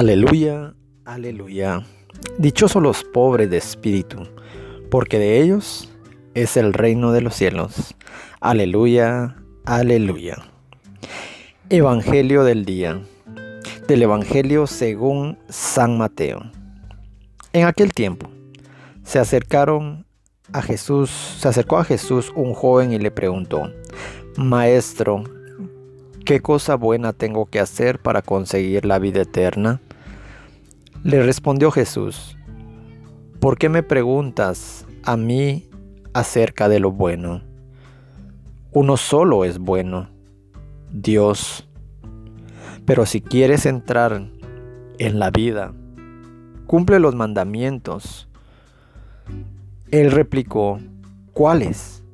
Aleluya, aleluya. Dichosos los pobres de espíritu, porque de ellos es el reino de los cielos. Aleluya, aleluya. Evangelio del día. Del Evangelio según San Mateo. En aquel tiempo se acercaron a Jesús, se acercó a Jesús un joven y le preguntó: Maestro, ¿Qué cosa buena tengo que hacer para conseguir la vida eterna? Le respondió Jesús, ¿por qué me preguntas a mí acerca de lo bueno? Uno solo es bueno, Dios. Pero si quieres entrar en la vida, cumple los mandamientos. Él replicó, ¿cuáles?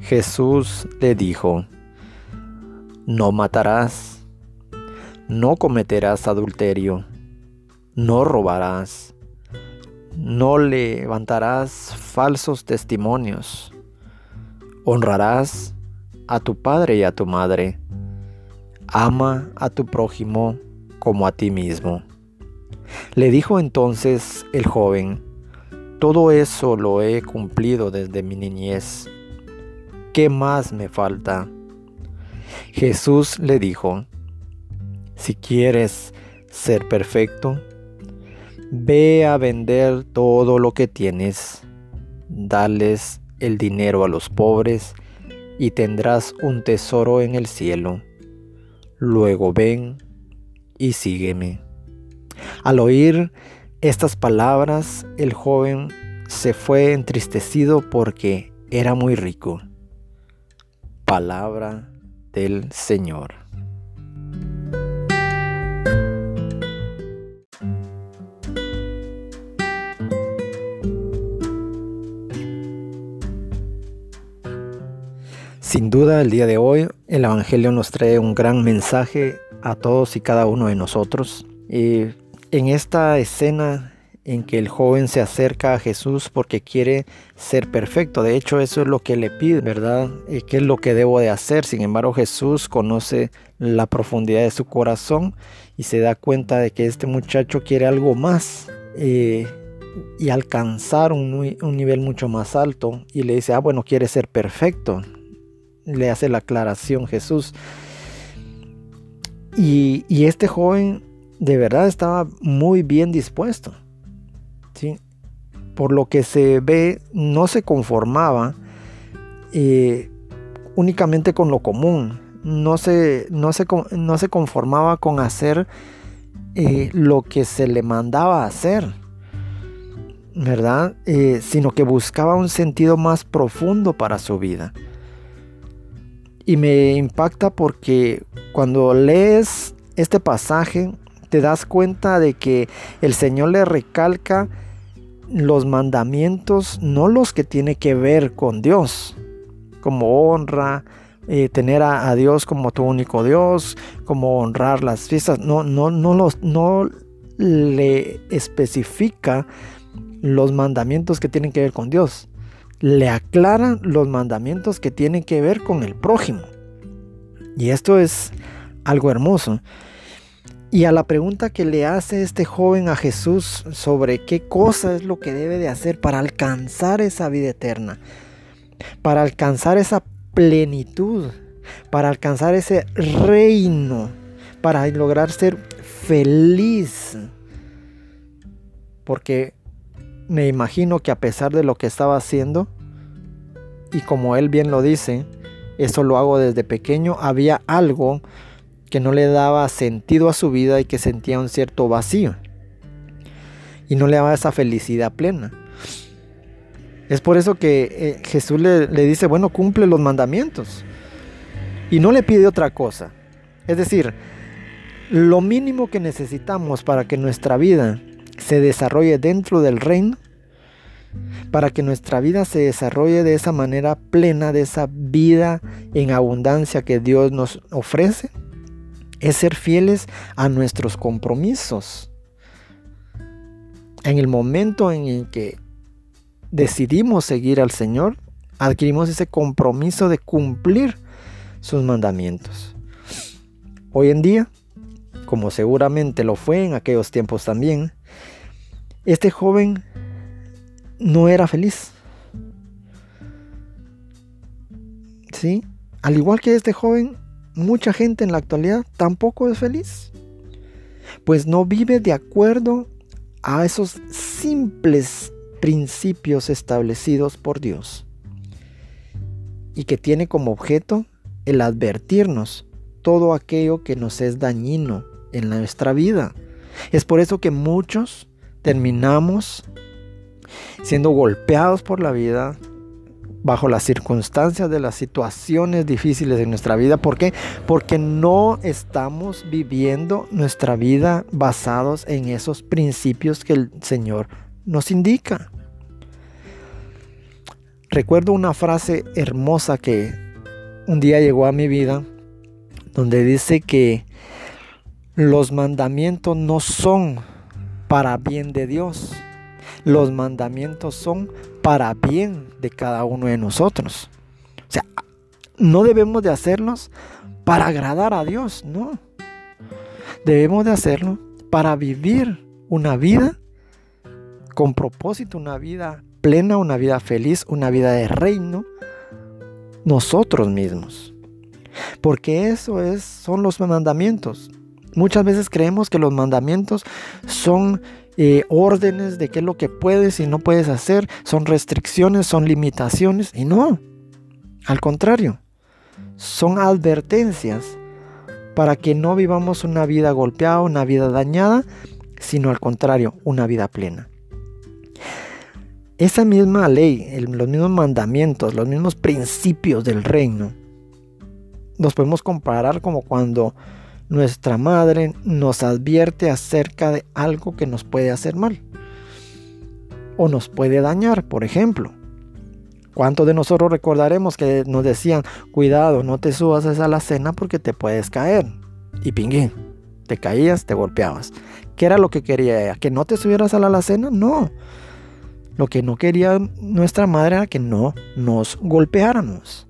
Jesús le dijo, no matarás, no cometerás adulterio, no robarás, no levantarás falsos testimonios, honrarás a tu padre y a tu madre, ama a tu prójimo como a ti mismo. Le dijo entonces el joven, todo eso lo he cumplido desde mi niñez. ¿Qué más me falta? Jesús le dijo, si quieres ser perfecto, ve a vender todo lo que tienes, dales el dinero a los pobres y tendrás un tesoro en el cielo. Luego ven y sígueme. Al oír estas palabras, el joven se fue entristecido porque era muy rico. Palabra del Señor. Sin duda el día de hoy el Evangelio nos trae un gran mensaje a todos y cada uno de nosotros. Y en esta escena en que el joven se acerca a Jesús porque quiere ser perfecto. De hecho, eso es lo que le pide, ¿verdad? ¿Y ¿Qué es lo que debo de hacer? Sin embargo, Jesús conoce la profundidad de su corazón y se da cuenta de que este muchacho quiere algo más eh, y alcanzar un, un nivel mucho más alto. Y le dice, ah, bueno, quiere ser perfecto. Le hace la aclaración Jesús. Y, este joven de verdad estaba muy bien dispuesto por lo que se ve, no se conformaba eh, únicamente con lo común, no se, no no se conformaba con hacer eh, lo que se le mandaba hacer, ¿verdad? Eh, sino que buscaba un sentido más profundo para su vida. Y me impacta porque cuando lees este pasaje, te das cuenta de que el Señor le recalca los mandamientos, no los que tiene que ver con Dios, como honra, eh, tener a, Dios como tu único Dios, como honrar las fiestas, no, no, no, los, no le especifica los mandamientos que tienen que ver con Dios. Le aclaran los mandamientos que tienen que ver con el prójimo. Y esto es algo hermoso. Y a la pregunta que le hace este joven a Jesús sobre qué cosa es lo que debe de hacer para alcanzar esa vida eterna, para alcanzar esa plenitud, para alcanzar ese reino, para lograr ser feliz. Porque me imagino que a pesar de lo que estaba haciendo, y como él bien lo dice, eso lo hago desde pequeño, había algo que no le daba sentido a su vida y que sentía un cierto vacío. Y no le daba esa felicidad plena. Es por eso que eh, Jesús le, le dice, bueno, cumple los mandamientos. Y no le pide otra cosa. Es decir, lo mínimo que necesitamos para que nuestra vida se desarrolle dentro del reino, para que nuestra vida se desarrolle de esa manera plena, de esa vida en abundancia que Dios nos ofrece, es ser fieles a nuestros compromisos. En el momento en el que decidimos seguir al Señor, adquirimos ese compromiso de cumplir sus mandamientos. Hoy en día como seguramente lo fue en aquellos tiempos también, este joven no era feliz. ¿Sí? Al igual que este joven, mucha gente en la actualidad tampoco es feliz. Pues no vive de acuerdo a esos simples principios establecidos por Dios. Y que tiene como objeto el advertirnos todo aquello que nos es dañino en nuestra vida. Es por eso que muchos terminamos siendo golpeados por la vida bajo las circunstancias de las situaciones difíciles de nuestra vida. ¿Por qué? Porque no estamos viviendo nuestra vida basados en esos principios que el Señor nos indica. Recuerdo una frase hermosa que un día llegó a mi vida, donde dice que los mandamientos no son para bien de Dios. Los mandamientos son para bien de cada uno de nosotros. O sea, no debemos de hacerlos para agradar a Dios, no. Debemos de hacerlo para vivir una vida con propósito, una vida plena, una vida feliz, una vida de reino, nosotros mismos. Porque eso es, son los mandamientos. Muchas veces creemos que los mandamientos son eh, órdenes de qué es lo que puedes y no puedes hacer, son restricciones, son limitaciones, y no, al contrario, son advertencias para que no vivamos una vida golpeada, una vida dañada, sino al contrario, una vida plena. Esa misma ley, los mismos mandamientos, los mismos principios del reino, nos podemos comparar como cuando nuestra madre nos advierte acerca de algo que nos puede hacer mal o nos puede dañar, por ejemplo. ¿Cuántos de nosotros recordaremos que nos decían, cuidado, no te subas a esa cena porque te puedes caer? Y pinguín, te caías, te golpeabas. ¿Qué era lo que quería ella? ¿Que no te subieras a la alacena? No. Lo que no quería nuestra madre era que no nos golpeáramos.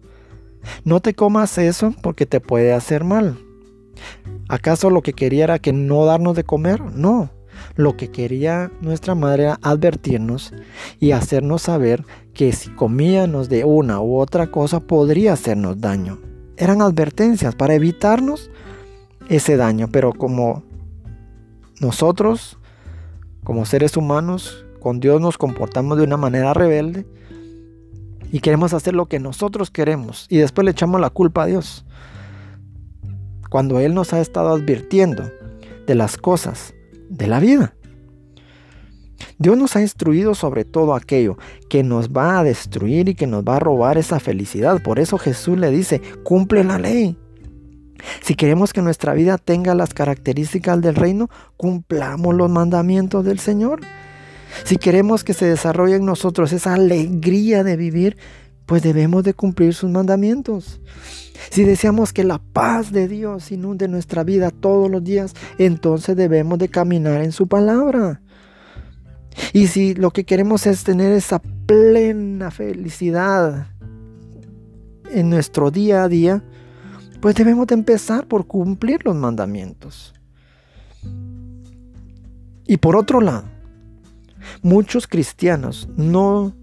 No te comas eso porque te puede hacer mal. ¿Acaso lo que quería era que no darnos de comer? No. Lo que quería nuestra madre era advertirnos y hacernos saber que si comíamos de una u otra cosa podría hacernos daño. Eran advertencias para evitarnos ese daño, pero como nosotros, como seres humanos, con Dios nos comportamos de una manera rebelde y queremos hacer lo que nosotros queremos y después le echamos la culpa a Dios cuando Él nos ha estado advirtiendo de las cosas de la vida. Dios nos ha instruido sobre todo aquello que nos va a destruir y que nos va a robar esa felicidad. Por eso Jesús le dice, cumple la ley. Si queremos que nuestra vida tenga las características del reino, cumplamos los mandamientos del Señor. Si queremos que se desarrolle en nosotros esa alegría de vivir, pues debemos de cumplir sus mandamientos. Si deseamos que la paz de Dios inunde nuestra vida todos los días, entonces debemos de caminar en su palabra. Y si lo que queremos es tener esa plena felicidad en nuestro día a día, pues debemos de empezar por cumplir los mandamientos. Y por otro lado, muchos cristianos no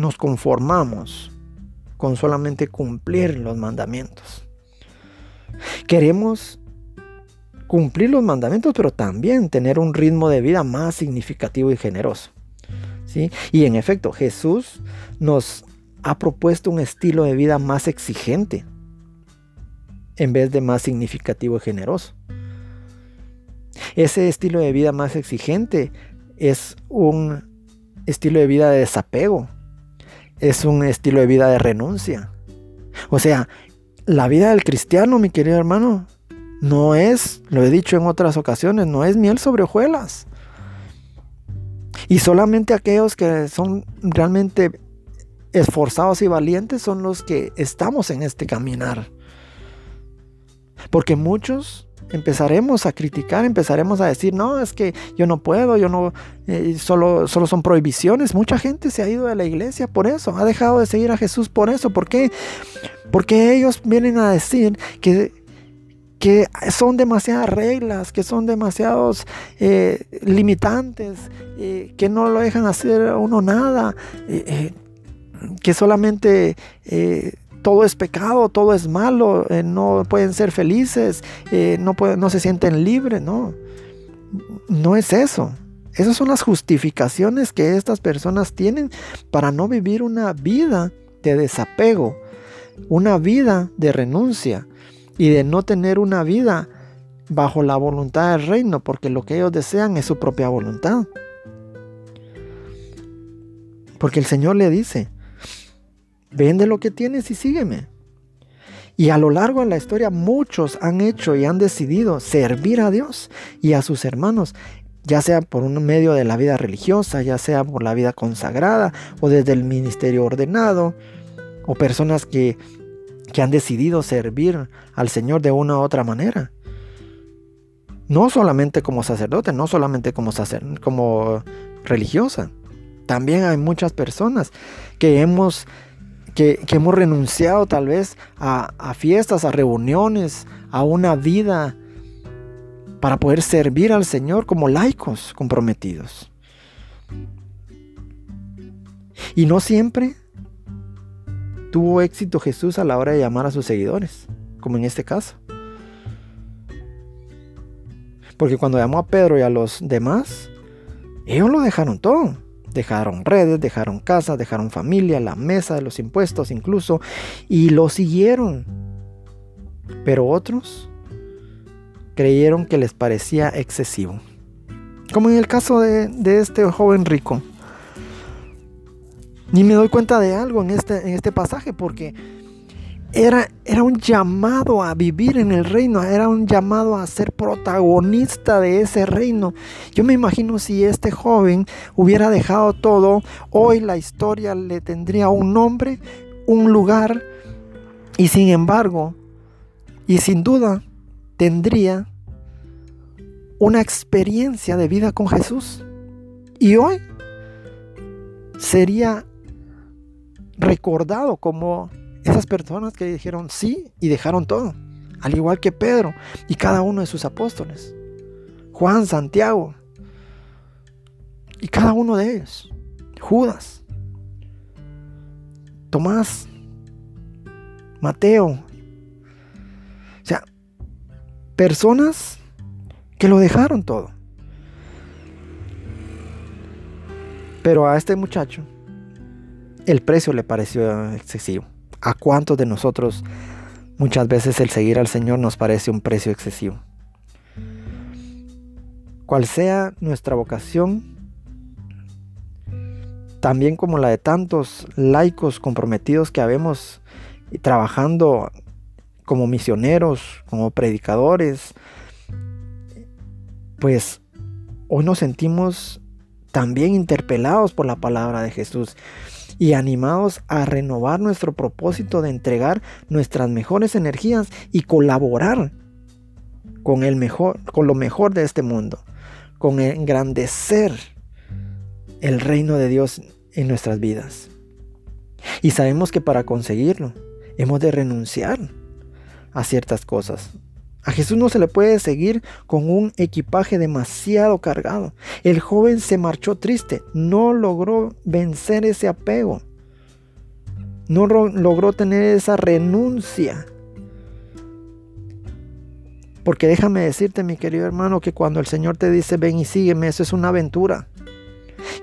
nos conformamos con solamente cumplir los mandamientos. Queremos cumplir los mandamientos, pero también tener un ritmo de vida más significativo y generoso. ¿sí? Y en efecto, Jesús nos ha propuesto un estilo de vida más exigente en vez de más significativo y generoso. Ese estilo de vida más exigente es un estilo de vida de desapego, es un estilo de vida de renuncia. O sea, la vida del cristiano, mi querido hermano, no es, lo he dicho en otras ocasiones, no es miel sobre hojuelas. Y solamente aquellos que son realmente esforzados y valientes son los que estamos en este caminar. Porque muchos empezaremos a criticar, empezaremos a decir, no, es que yo no puedo, yo no, eh, solo, solo son prohibiciones. Mucha gente se ha ido de la iglesia por eso, ha dejado de seguir a Jesús por eso. ¿Por qué? Porque ellos vienen a decir que, que son demasiadas reglas, que son demasiados eh, limitantes, eh, que no lo dejan hacer uno nada, que solamente todo es pecado, todo es malo, no pueden ser felices, no, no se sienten libres, no. No es eso. Esas son las justificaciones que estas personas tienen para no vivir una vida de desapego, una vida de renuncia y de no tener una vida bajo la voluntad del reino, porque lo que ellos desean es su propia voluntad. Porque el Señor le dice, vende lo que tienes y sígueme. Y a lo largo de la historia muchos han hecho y han decidido servir a Dios y a sus hermanos, ya sea por un medio de la vida religiosa, ya sea por la vida consagrada o desde el ministerio ordenado, o personas que, han decidido servir al Señor de una u otra manera. No solamente como sacerdote, no solamente como, como religiosa. También hay muchas personas que hemos, que, hemos renunciado tal vez a, a fiestas, a reuniones, a una vida para poder servir al Señor como laicos comprometidos. Y no siempre tuvo éxito Jesús a la hora de llamar a sus seguidores, como en este caso. Porque cuando llamó a Pedro y a los demás, ellos lo dejaron todo. Dejaron redes, dejaron casas, dejaron familia, la mesa de los impuestos incluso, y lo siguieron. Pero otros creyeron que les parecía excesivo. Como en el caso de, este joven rico. Ni me doy cuenta de algo en este, en este pasaje porque era, era un llamado a vivir en el reino, era un llamado a ser protagonista de ese reino. Yo me imagino si este joven hubiera dejado todo, hoy la historia le tendría un nombre, un lugar y sin embargo, y sin duda, tendría una experiencia de vida con Jesús. Y hoy sería recordado como esas personas que dijeron sí y dejaron todo, al igual que Pedro y cada uno de sus apóstoles, Juan, Santiago y cada uno de ellos, Judas, Tomás, Mateo, o sea, personas que lo dejaron todo. Pero a este muchacho el precio le pareció excesivo. ¿A cuántos de nosotros muchas veces el seguir al Señor nos parece un precio excesivo? Cual sea nuestra vocación, también como la de tantos laicos comprometidos que habemos trabajando como misioneros, como predicadores, pues hoy nos sentimos también interpelados por la palabra de Jesús y animados a renovar nuestro propósito de entregar nuestras mejores energías y colaborar con el mejor con lo mejor de este mundo, con engrandecer el reino de Dios en nuestras vidas. Y sabemos que para conseguirlo hemos de renunciar a ciertas cosas, a Jesús no se le puede seguir con un equipaje demasiado cargado. El joven se marchó triste, no logró vencer ese apego, no logró tener esa renuncia. Porque déjame decirte, mi querido hermano, que cuando el Señor te dice ven y sígueme, eso es una aventura.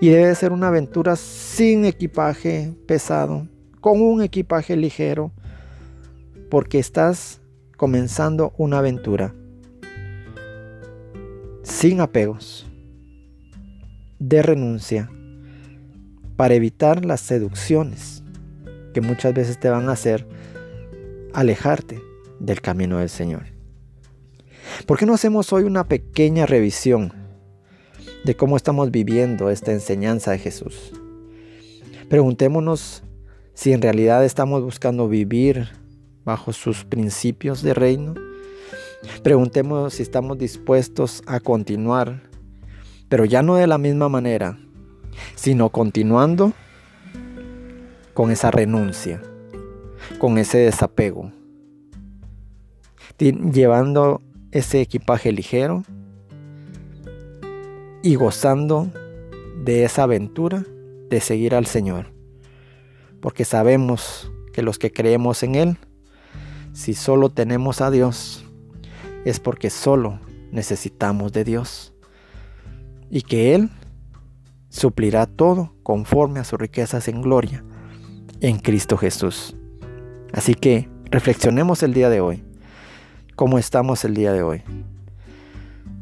Y debe ser una aventura sin equipaje pesado, con un equipaje ligero, porque estás comenzando una aventura sin apegos, de renuncia, para evitar las seducciones que muchas veces te van a hacer alejarte del camino del Señor. ¿Por qué no hacemos hoy una pequeña revisión de cómo estamos viviendo esta enseñanza de Jesús? Preguntémonos si en realidad estamos buscando vivir bajo sus principios de reino. Preguntemos si estamos dispuestos a continuar, pero ya no de la misma manera, sino continuando con esa renuncia, con ese desapego. llevando ese equipaje ligero y gozando de esa aventura de seguir al Señor. Porque sabemos que los que creemos en Él, si solo tenemos a Dios, es porque solo necesitamos de Dios. Y que Él suplirá todo conforme a sus riquezas en gloria en Cristo Jesús. Así que reflexionemos el día de hoy. ¿Cómo estamos el día de hoy?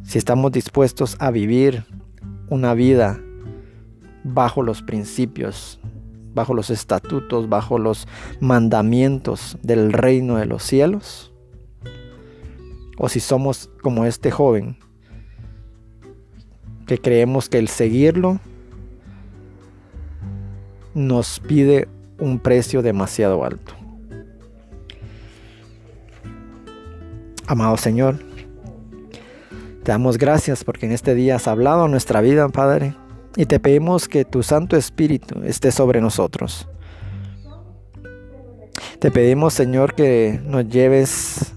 Si estamos dispuestos a vivir una vida bajo los principios, bajo los estatutos, bajo los mandamientos del reino de los cielos. O si somos como este joven, que creemos que el seguirlo nos pide un precio demasiado alto. Amado Señor, te damos gracias porque en este día has hablado nuestra vida, Padre, y te pedimos que tu Santo Espíritu esté sobre nosotros. Te pedimos, Señor, que nos lleves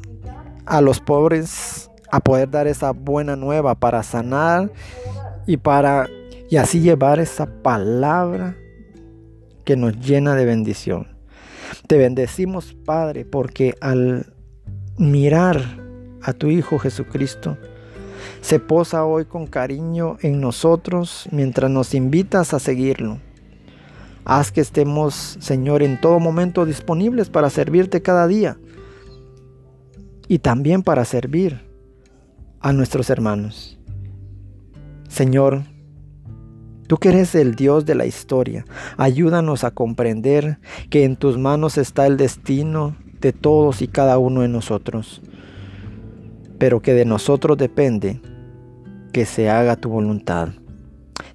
a los pobres a poder dar esa buena nueva para sanar y para y así llevar esa palabra que nos llena de bendición. Te bendecimos, Padre, porque al mirar a tu Hijo Jesucristo, se posa hoy con cariño en nosotros mientras nos invitas a seguirlo. Haz que estemos, Señor, en todo momento disponibles para servirte cada día y también para servir a nuestros hermanos. Señor, Tú que eres el Dios de la historia, ayúdanos a comprender que en tus manos está el destino de todos y cada uno de nosotros, pero que de nosotros depende que se haga tu voluntad.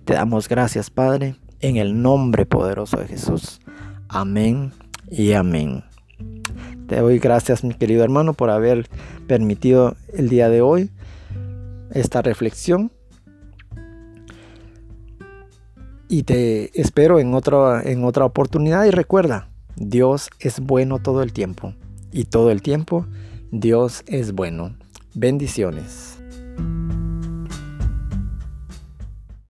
Te damos gracias, Padre, en el nombre poderoso de Jesús. Amén y amén. Te doy gracias, mi querido hermano, por haber permitido el día de hoy esta reflexión y te espero en otra, en otra oportunidad y recuerda, Dios es bueno todo el tiempo y todo el tiempo Dios es bueno. Bendiciones.